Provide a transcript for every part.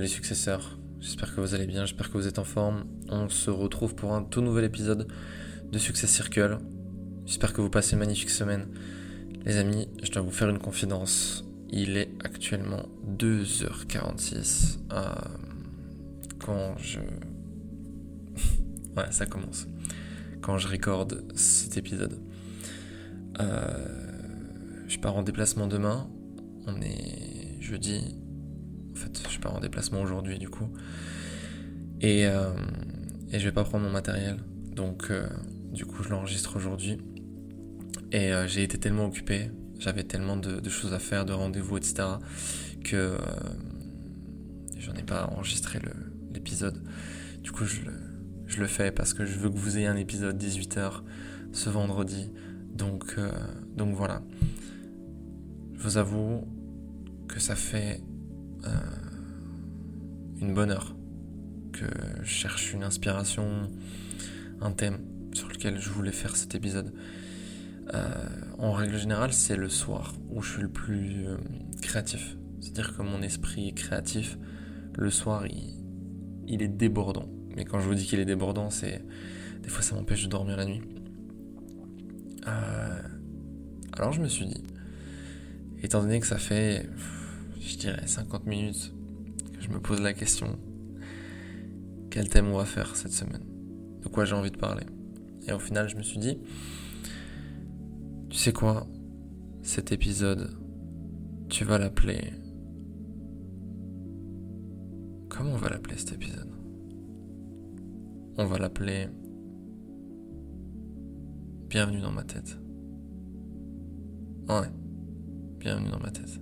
les successeurs, j'espère que vous allez bien, j'espère que vous êtes en forme. On se retrouve pour un tout nouvel épisode de Success Circle. J'espère que vous passez une magnifique semaine. Les amis, je dois vous faire une confidence. Il est actuellement 2h46 euh, quand je... ouais, ça commence. Quand je recorde cet épisode. Euh, je pars en déplacement demain. On est jeudi. En fait, je pars en déplacement aujourd'hui du coup. Et, euh, et je vais pas prendre mon matériel. Donc euh, du coup je l'enregistre aujourd'hui. Et euh, j'ai été tellement occupé, j'avais tellement de, choses à faire, de rendez-vous, etc. que j'en ai pas enregistré l'épisode. Du coup je, le- je le fais parce que je veux que vous ayez un épisode 18h ce vendredi. Donc, donc voilà. Je vous avoue que ça fait une bonne heure que je cherche une inspiration, un thème sur lequel je voulais faire cet épisode. Euh, en règle générale, c'est le soir où je suis le plus euh, créatif. C'est-à-dire que mon esprit est créatif. Le soir, il, est débordant. Mais quand je vous dis qu'il est débordant, c'est des fois ça m'empêche de dormir la nuit. Euh, alors je me suis dit, étant donné que ça fait, je dirais, 50 minutes me pose la question, quel thème on va faire cette semaine? De quoi j'ai envie de parler? Et au final, je me suis dit, tu sais quoi? Cet épisode, tu vas l'appeler... Comment on va l'appeler cet épisode? On va l'appeler... Bienvenue dans ma tête. Ouais. Bienvenue dans ma tête.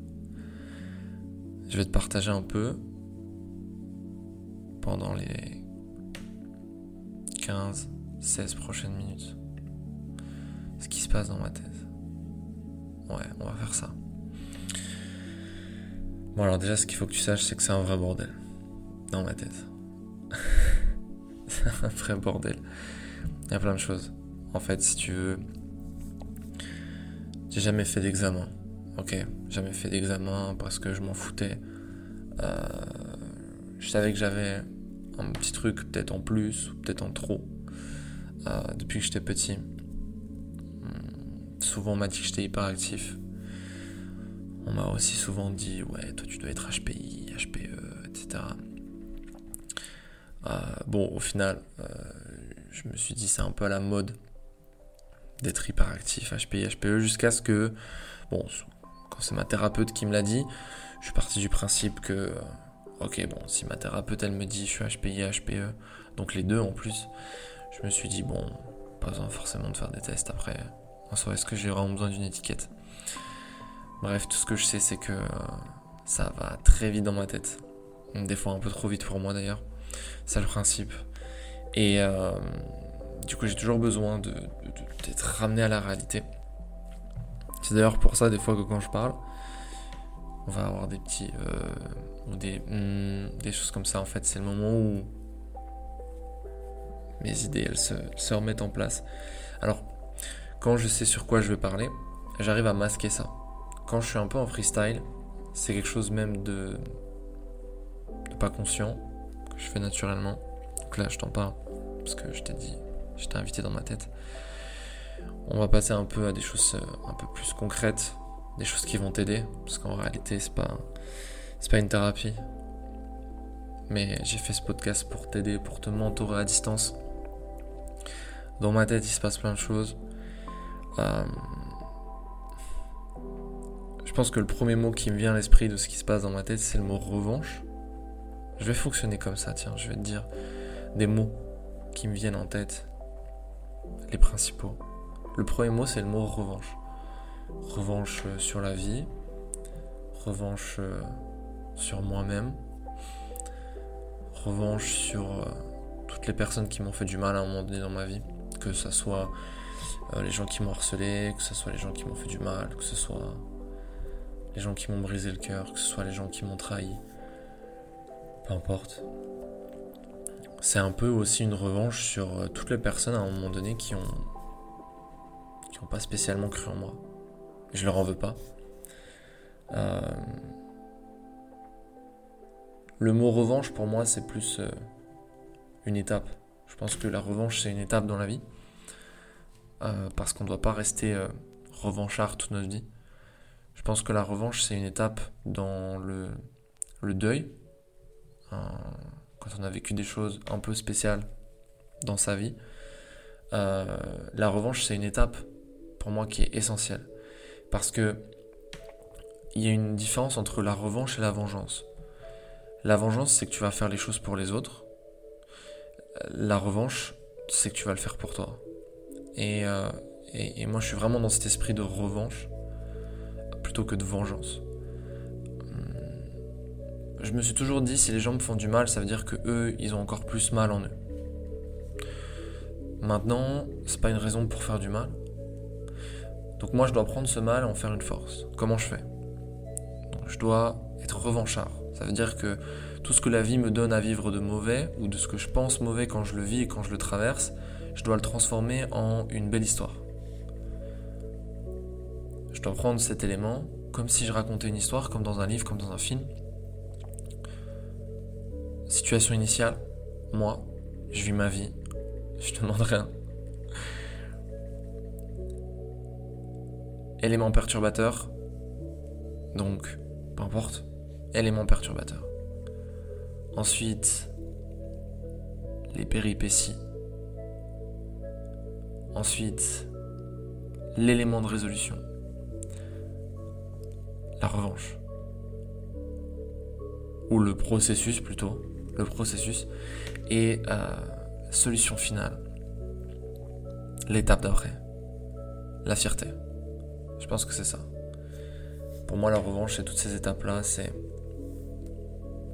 Je vais te partager un peu pendant les 15, 16 prochaines minutes ce qui se passe dans ma tête. Ouais, on va faire ça. Bon alors déjà ce qu'il faut que tu saches c'est que c'est un vrai bordel dans ma tête. c'est un vrai bordel. Il y a plein de choses. En fait si tu veux, j'ai jamais fait d'examen. Ok, jamais fait d'examen parce que je m'en foutais. Euh, je savais que j'avais un petit truc peut-être en plus peut-être en trop euh, depuis que j'étais petit. Hum, Souvent on m'a dit que j'étais hyperactif. On m'a aussi souvent dit ouais toi tu dois être HPI, HPE, etc. Euh, bon au final euh, je me suis dit c'est un peu à la mode d'être hyperactif, HPI, HPE jusqu'à ce que bon quand c'est ma thérapeute qui me l'a dit, je suis parti du principe que ok bon si ma thérapeute elle me dit je suis HPI, HPE, donc les deux en plus, je me suis dit bon pas besoin forcément de faire des tests après. En soi est-ce que j'ai vraiment besoin d'une étiquette? Bref tout ce que je sais c'est que euh, ça va très vite dans ma tête. Des fois un peu trop vite pour moi d'ailleurs. C'est le principe. Et euh, du coup j'ai toujours besoin de- de- d'être ramené à la réalité. C'est d'ailleurs pour ça des fois que quand je parle, on va avoir des petits euh, ou des hmm, des choses comme ça. En fait, c'est le moment où mes idées elles se, se remettent en place. Alors, quand je sais sur quoi je veux parler, j'arrive à masquer ça. Quand je suis un peu en freestyle, c'est quelque chose même de, de pas conscient que je fais naturellement. Donc là, je t'en parle parce que je t'ai dit, je t'ai invité dans ma tête. On va passer un peu à des choses euh, un peu plus concrètes, des choses qui vont t'aider, parce qu'en réalité, c'est pas, pas une thérapie. Mais j'ai fait ce podcast pour t'aider, pour te mentorer à distance. Dans ma tête, il se passe plein de choses. Euh, Je pense que le premier mot qui me vient à l'esprit de ce qui se passe dans ma tête, c'est le mot revanche. Je vais fonctionner comme ça, tiens, je vais te dire des mots qui me viennent en tête, les principaux. Le premier mot, c'est le mot revanche. Revanche euh, sur la vie, revanche euh, sur moi-même, revanche sur euh, toutes les personnes qui m'ont fait du mal à un moment donné dans ma vie. Que ce soit les gens qui m'ont harcelé, que ce soit les gens qui m'ont fait du mal, que ce soit les gens qui m'ont brisé le cœur, que ce soit les gens qui m'ont trahi. Peu importe. C'est un peu aussi une revanche sur toutes les personnes à un moment donné qui qui n'ont pas spécialement cru en moi. Je leur en veux pas. Euh, Le mot revanche pour moi c'est plus euh, une étape. Je pense que la revanche c'est une étape dans la vie. Euh, parce qu'on ne doit pas rester revanchard toute notre vie. Je pense que la revanche c'est une étape dans le, le deuil. Quand on a vécu des choses un peu spéciales dans sa vie. La revanche c'est une étape pour moi qui est essentielle. Parce que il y a une différence entre la revanche et la vengeance. La vengeance, c'est que tu vas faire les choses pour les autres. La revanche, c'est que tu vas le faire pour toi. Et, euh, moi, je suis vraiment dans cet esprit de revanche plutôt que de vengeance. Hum, Je me suis toujours dit, si les gens me font du mal, ça veut dire que eux, ils ont encore plus mal en eux. Maintenant, c'est pas une raison pour faire du mal. Donc moi, je dois prendre ce mal et en faire une force. Comment je fais? Je dois être revanchard. Ça veut dire que tout ce que la vie me donne à vivre de mauvais, ou de ce que je pense mauvais quand je le vis et quand je le traverse, je dois le transformer en une belle histoire. Je dois prendre cet élément comme si je racontais une histoire, comme dans un livre, comme dans un film. Situation initiale, moi, je vis ma vie, je te demande rien. Élément perturbateur, donc peu importe, élément perturbateur. Ensuite, les péripéties. Ensuite, l'élément de résolution. La revanche. Ou le processus plutôt. Le processus. Et euh, solution finale. L'étape d'après. La fierté. Je pense que c'est ça. Pour moi, la revanche, c'est toutes ces étapes-là. C'est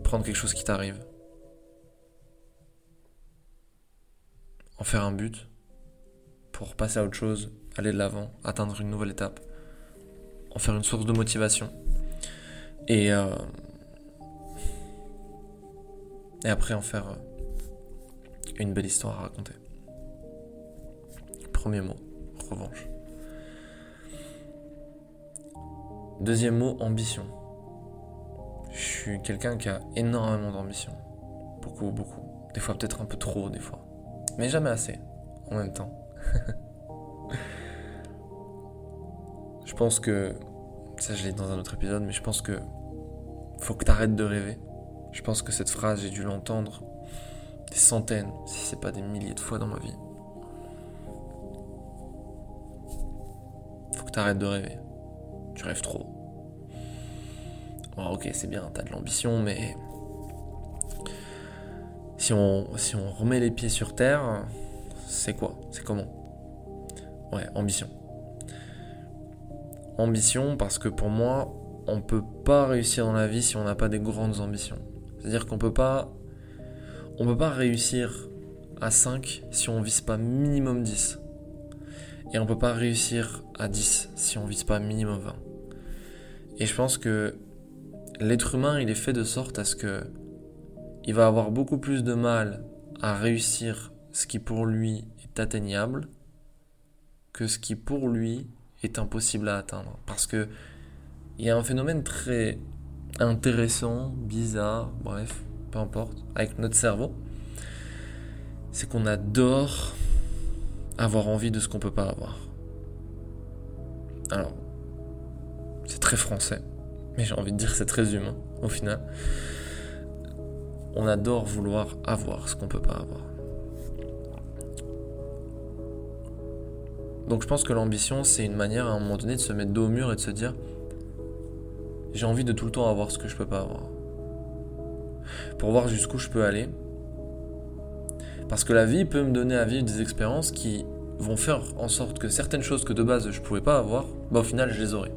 prendre quelque chose qui t'arrive, en faire un but pour passer à autre chose, aller de l'avant, atteindre une nouvelle étape, en faire une source de motivation. Et, euh, et après en faire euh, une belle histoire à raconter. Premier mot, revanche. Deuxième mot, ambition. Je suis quelqu'un qui a énormément d'ambition. Beaucoup, beaucoup. Des fois peut-être un peu trop, des fois. Mais jamais assez, en même temps. je pense que... Ça, je l'ai dit dans un autre épisode, mais je pense que... Faut que t'arrêtes de rêver. Je pense que cette phrase, j'ai dû l'entendre des centaines, si c'est pas des milliers de fois dans ma vie. Faut que t'arrêtes de rêver. Tu rêves trop. Ok, c'est bien, t'as de l'ambition, mais si on, remet les pieds sur terre, c'est quoi? C'est comment? Ouais, ambition. Ambition parce que pour moi, on peut pas réussir dans la vie si on n'a pas des grandes ambitions. C'est-à-dire qu'on peut pas on peut pas réussir à 5 si on vise pas minimum 10. Et on peut pas réussir à 10 si on vise pas minimum 20. Et je pense que l'être humain, il est fait de sorte à ce que il va avoir beaucoup plus de mal à réussir ce qui pour lui est atteignable que ce qui pour lui est impossible à atteindre. Parce que il y a un phénomène très intéressant, bizarre, bref, peu importe, avec notre cerveau, c'est qu'on adore avoir envie de ce qu'on peut pas avoir. Alors, français, mais j'ai envie de dire c'est très humain au final. On adore vouloir avoir ce qu'on peut pas avoir. Donc je pense que l'ambition, c'est une manière à un moment donné de se mettre dos au mur et de se dire j'ai envie de tout le temps avoir ce que je peux pas avoir. Pour voir jusqu'où je peux aller. Parce que la vie peut me donner à vivre des expériences qui vont faire en sorte que certaines choses que de base je pouvais pas avoir, bah au final je les aurai.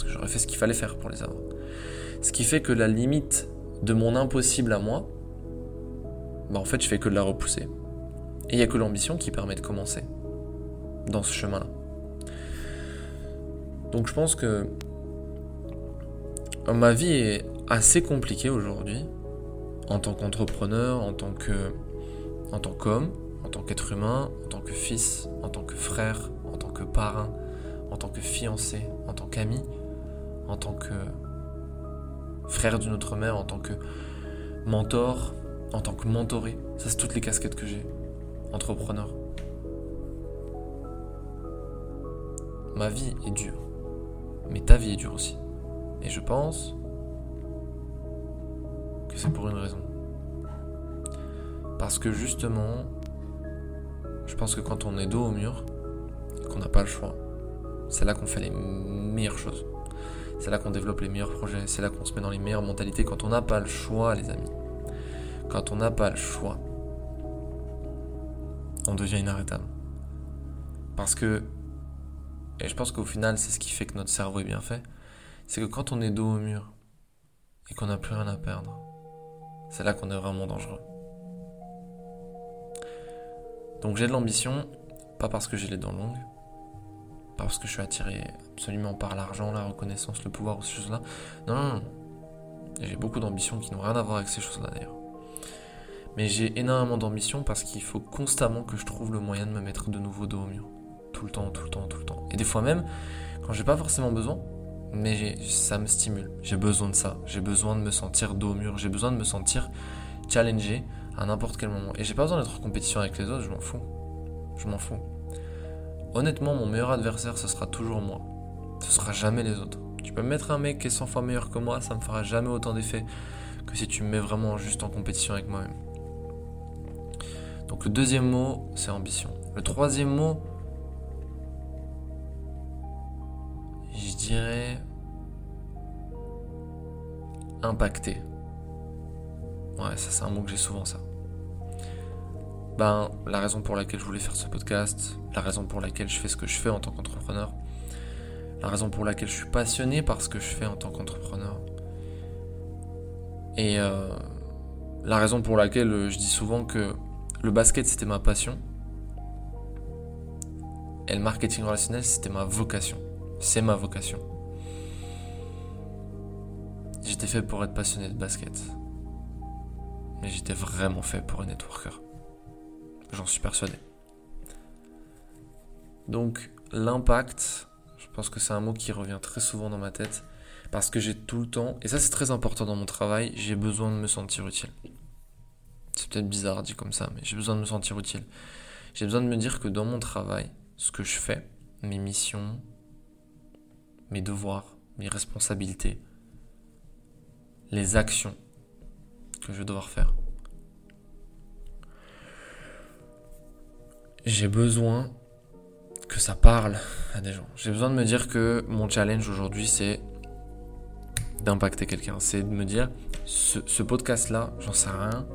Parce que j'aurais fait ce qu'il fallait faire pour les avoir. Ce qui fait que la limite de mon impossible à moi bah en fait je fais que de la repousser. Et il n'y a que l'ambition qui permet de commencer dans ce chemin-là. Donc je pense que ma vie est assez compliquée aujourd'hui en tant qu'entrepreneur, en tant que en tant qu'homme, en tant qu'être humain, en tant que fils, en tant que frère, en tant que parrain, en tant que fiancé, en tant qu'ami, en tant que frère d'une autre mère, en tant que mentor, en tant que mentoré. Ça, c'est toutes les casquettes que j'ai. Entrepreneur. Ma vie est dure. Mais ta vie est dure aussi. Et je pense que c'est pour une raison. Parce que justement, je pense que quand on est dos au mur, qu'on n'a pas le choix, c'est là qu'on fait les meilleures choses. C'est là qu'on développe les meilleurs projets, c'est là qu'on se met dans les meilleures mentalités quand on n'a pas le choix, les amis. Quand on n'a pas le choix, on devient inarrêtable. Parce que, et je pense qu'au final, c'est ce qui fait que notre cerveau est bien fait, c'est que quand on est dos au mur et qu'on n'a plus rien à perdre, c'est là qu'on est vraiment dangereux. Donc j'ai de l'ambition, pas parce que j'ai les dents longues, parce que je suis attiré absolument par l'argent, la reconnaissance, le pouvoir ou ces choses-là. Non, non, non. J'ai beaucoup d'ambitions qui n'ont rien à voir avec ces choses-là d'ailleurs. Mais j'ai énormément d'ambition parce qu'il faut constamment que je trouve le moyen de me mettre de nouveau dos au mur. Tout le temps, tout le temps, tout le temps. Et des fois même, quand j'ai pas forcément besoin, mais ça me stimule. J'ai besoin de ça. J'ai besoin de me sentir dos au mur. J'ai besoin de me sentir challengé à n'importe quel moment. Et j'ai pas besoin d'être en compétition avec les autres, je m'en fous. Je m'en fous. Honnêtement, mon meilleur adversaire, ce sera toujours moi. Ce sera jamais les autres. Tu peux me mettre un mec qui est 100 fois meilleur que moi, ça me fera jamais autant d'effet que si tu me mets vraiment juste en compétition avec moi-même. Donc le deuxième mot, c'est ambition. Le troisième mot, je dirais impacter. Ouais, ça c'est un mot que j'ai souvent ça. Ben, la raison pour laquelle je voulais faire ce podcast, la raison pour laquelle je fais ce que je fais en tant qu'entrepreneur, la raison pour laquelle je suis passionné par ce que je fais en tant qu'entrepreneur. Et euh, la raison pour laquelle je dis souvent que le basket c'était ma passion. Et le marketing relationnel c'était ma vocation. C'est ma vocation. J'étais fait pour être passionné de basket. Mais j'étais vraiment fait pour un networker. J'en suis persuadé. Donc l'impact, je pense que c'est un mot qui revient très souvent dans ma tête. Parce que j'ai tout le temps, et ça c'est très important dans mon travail, j'ai besoin de me sentir utile. C'est peut-être bizarre dit comme ça, mais j'ai besoin de me sentir utile. J'ai besoin de me dire que dans mon travail, ce que je fais, mes missions, mes devoirs, mes responsabilités, les actions que je vais devoir faire. J'ai besoin que ça parle à des gens. J'ai besoin de me dire que mon challenge aujourd'hui, c'est d'impacter quelqu'un. C'est de me dire, ce, podcast-là, j'en sais rien,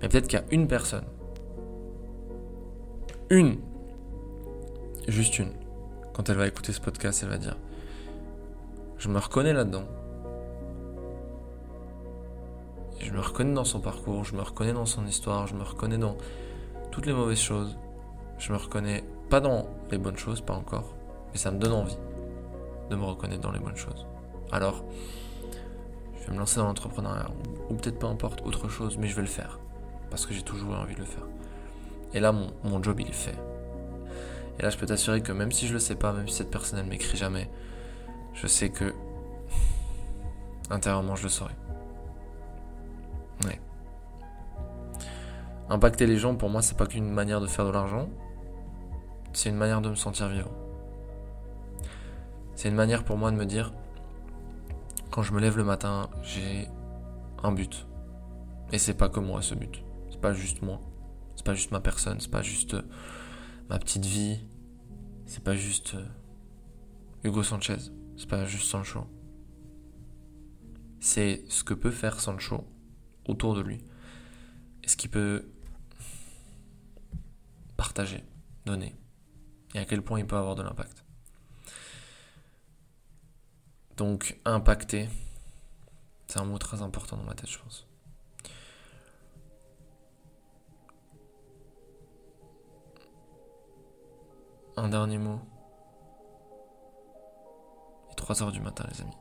mais peut-être qu'il y a une personne. Une. Juste une. Quand elle va écouter ce podcast, elle va dire Je me reconnais là-dedans. Je me reconnais dans son parcours, je me reconnais dans son histoire, je me reconnais dans toutes les mauvaises choses. Je me reconnais pas dans les bonnes choses, pas encore, mais ça me donne envie de me reconnaître dans les bonnes choses. Alors, je vais me lancer dans l'entrepreneuriat, ou peut-être pas importe autre chose, mais je vais le faire parce que j'ai toujours envie de le faire. Et là, mon, job, il est fait. Et là, je peux t'assurer que même si je le sais pas, même si cette personne, elle m'écrit jamais, je sais que intérieurement, je le saurai. Ouais. Impacter les gens, pour moi, c'est pas qu'une manière de faire de l'argent, c'est une manière de me sentir vivant. C'est une manière pour moi de me dire, quand je me lève le matin, j'ai un but. Et c'est pas que moi ce but pas juste moi. C'est pas juste ma personne, c'est pas juste euh, ma petite vie. C'est pas juste euh, Hugo Sanchez. C'est pas juste Sancho. C'est ce que peut faire Sancho autour de lui. Et ce qu'il peut partager, donner et à quel point il peut avoir de l'impact. Donc impacter, c'est un mot très important dans ma tête, je pense. Un dernier mot. Il est 3h du matin les amis.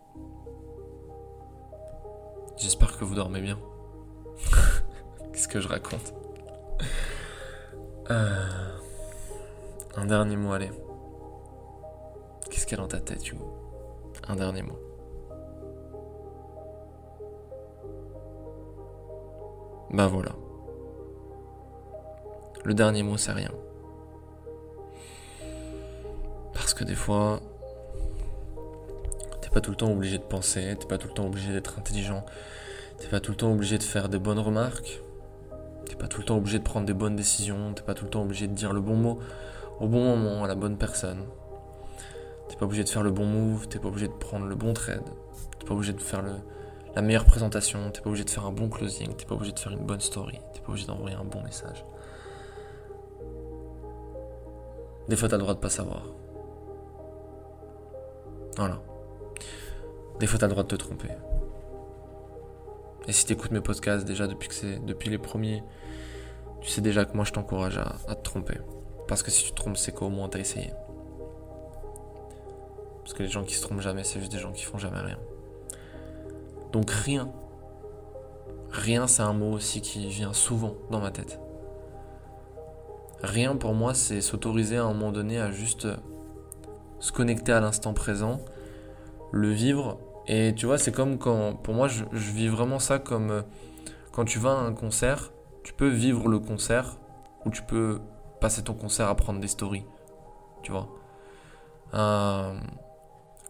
J'espère que vous dormez bien. Qu'est-ce que je raconte? Euh, un dernier mot, allez. Qu'est-ce qu'il y a dans ta tête, Hugo? Un dernier mot. Bah voilà. Le dernier mot, c'est rien. Parce que des fois, t'es pas tout le temps obligé de penser, t'es pas tout le temps obligé d'être intelligent, t'es pas tout le temps obligé de faire des bonnes remarques, t'es pas tout le temps obligé de prendre des bonnes décisions, t'es pas tout le temps obligé de dire le bon mot au bon moment à la bonne personne. T'es pas obligé de faire le bon move, t'es pas obligé de prendre le bon trade, t'es pas obligé de faire la meilleure présentation, t'es pas obligé de faire un bon closing, t'es pas obligé de faire une bonne story, t'es pas obligé d'envoyer un bon message. Des fois, t'as le droit de pas savoir. Voilà. Des fois, t'as le droit de te tromper. Et si t'écoutes mes podcasts déjà depuis que depuis les premiers, tu sais déjà que moi je t'encourage à te tromper. Parce que si tu te trompes, c'est qu'au moins t'as essayé. Parce que les gens qui se trompent jamais, c'est juste des gens qui font jamais rien. Donc rien. Rien, c'est un mot aussi qui vient souvent dans ma tête. Rien pour moi, c'est s'autoriser à un moment donné à juste se connecter à l'instant présent, le vivre. Et tu vois, c'est comme quand, pour moi, je, vis vraiment ça comme euh, quand tu vas à un concert, tu peux vivre le concert ou tu peux passer ton concert à prendre des stories. Tu vois. Euh,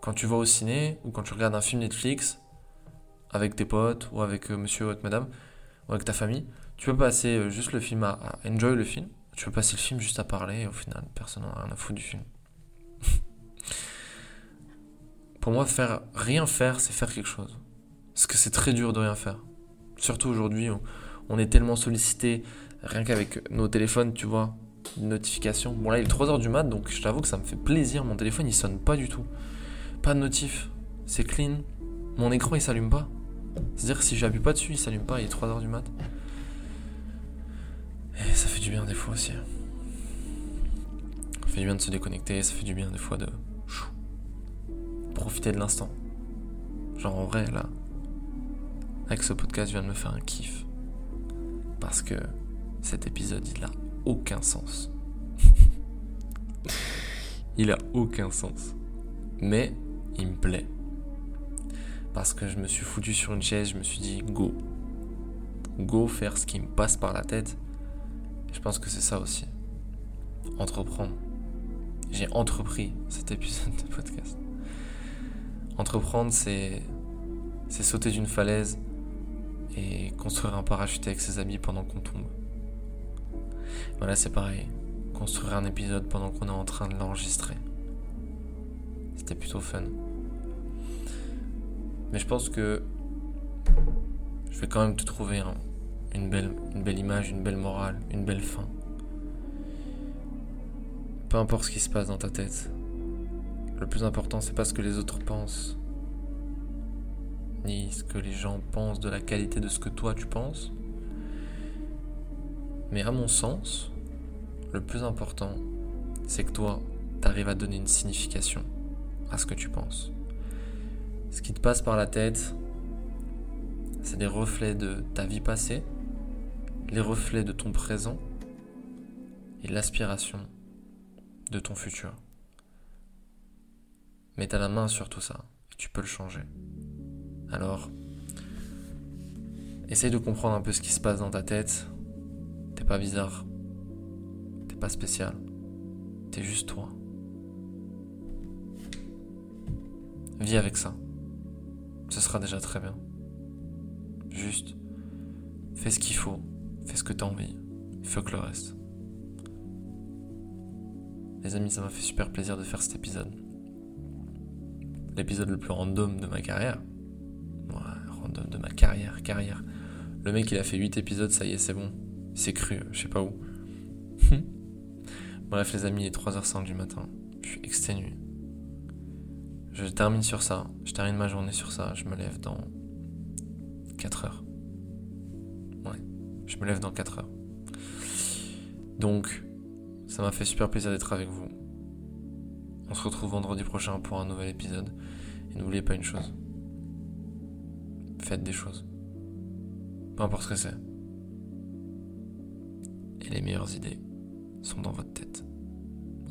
quand tu vas au ciné ou quand tu regardes un film Netflix avec tes potes ou avec euh, monsieur ou avec madame ou avec ta famille, tu peux passer euh, juste le film à, enjoy le film. Tu peux passer le film juste à parler et au final, personne n'en a rien à foutre du film. Pour moi, faire rien faire, c'est faire quelque chose. Parce que c'est très dur de rien faire. Surtout aujourd'hui, on, est tellement sollicité, rien qu'avec nos téléphones, tu vois, notification. Bon là, il est 3h du mat, donc je t'avoue que ça me fait plaisir. Mon téléphone, il sonne pas du tout. Pas de notif. C'est clean. Mon écran, il s'allume pas. C'est-à-dire que si j'appuie pas dessus, il s'allume pas, il est 3h du mat. Et ça fait du bien des fois aussi. Ça fait du bien de se déconnecter, ça fait du bien des fois de profiter de l'instant. Genre en vrai, là, avec ce podcast, je viens de me faire un kiff. Parce que cet épisode, il a aucun sens. il a aucun sens. Mais il me plaît. Parce que je me suis foutu sur une chaise, je me suis dit go. Go faire ce qui me passe par la tête. Je pense que c'est ça aussi. Entreprendre. J'ai entrepris cet épisode de podcast. Entreprendre, c'est c'est sauter d'une falaise et construire un parachute avec ses amis pendant qu'on tombe. Voilà, c'est pareil. Construire un épisode pendant qu'on est en train de l'enregistrer. C'était plutôt fun. Mais je pense que je vais quand même te trouver un, une, belle, une belle image, une belle morale, une belle fin. Peu importe ce qui se passe dans ta tête. Le plus important, c'est pas ce que les autres pensent, ni ce que les gens pensent de la qualité de ce que toi tu penses. Mais à mon sens, le plus important, c'est que toi, t'arrives à donner une signification à ce que tu penses. Ce qui te passe par la tête, c'est des reflets de ta vie passée, les reflets de ton présent et l'aspiration de ton futur. Mais t'as la main sur tout ça et tu peux le changer. Alors, essaye de comprendre un peu ce qui se passe dans ta tête. Pas bizarre. T'es pas spécial. T'es juste toi. Vis avec ça. Ce sera déjà très bien. Juste, fais ce qu'il faut. Fais ce que t'as envie. Fuck le reste. Les amis, ça m'a fait super plaisir de faire cet épisode. L'épisode le plus random de ma carrière. Ouais, random de ma carrière, carrière. Le mec, il a fait 8 épisodes, ça y est, c'est bon. C'est cru, je sais pas où. Bref, les amis, il est 3h05 du matin. Je suis exténué. Je termine sur ça. Je termine ma journée sur ça. Je me lève dans 4 heures. Ouais, je me lève dans 4 heures. Donc, ça m'a fait super plaisir d'être avec vous. On se retrouve vendredi prochain pour un nouvel épisode. Et n'oubliez pas une chose. Faites des choses. Peu importe ce que c'est. Les meilleures idées sont dans votre tête.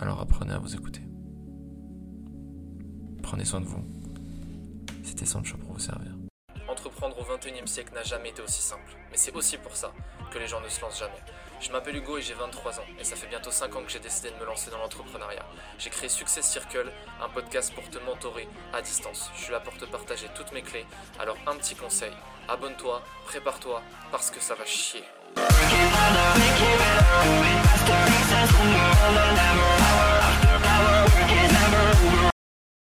Alors apprenez à vous écouter. Prenez soin de vous. C'était Sancho pour vous servir. Entreprendre au 21 e siècle n'a jamais été aussi simple. Mais c'est aussi pour ça que les gens ne se lancent jamais. Je m'appelle Hugo et j'ai 23 ans. Et ça fait bientôt 5 ans que j'ai décidé de me lancer dans l'entrepreneuriat. J'ai créé Success Circle, un podcast pour te mentorer à distance. Je suis là pour te partager toutes mes clés. Alors un petit conseil, abonne-toi, prépare-toi, parce que ça va chier. Power after power, work is never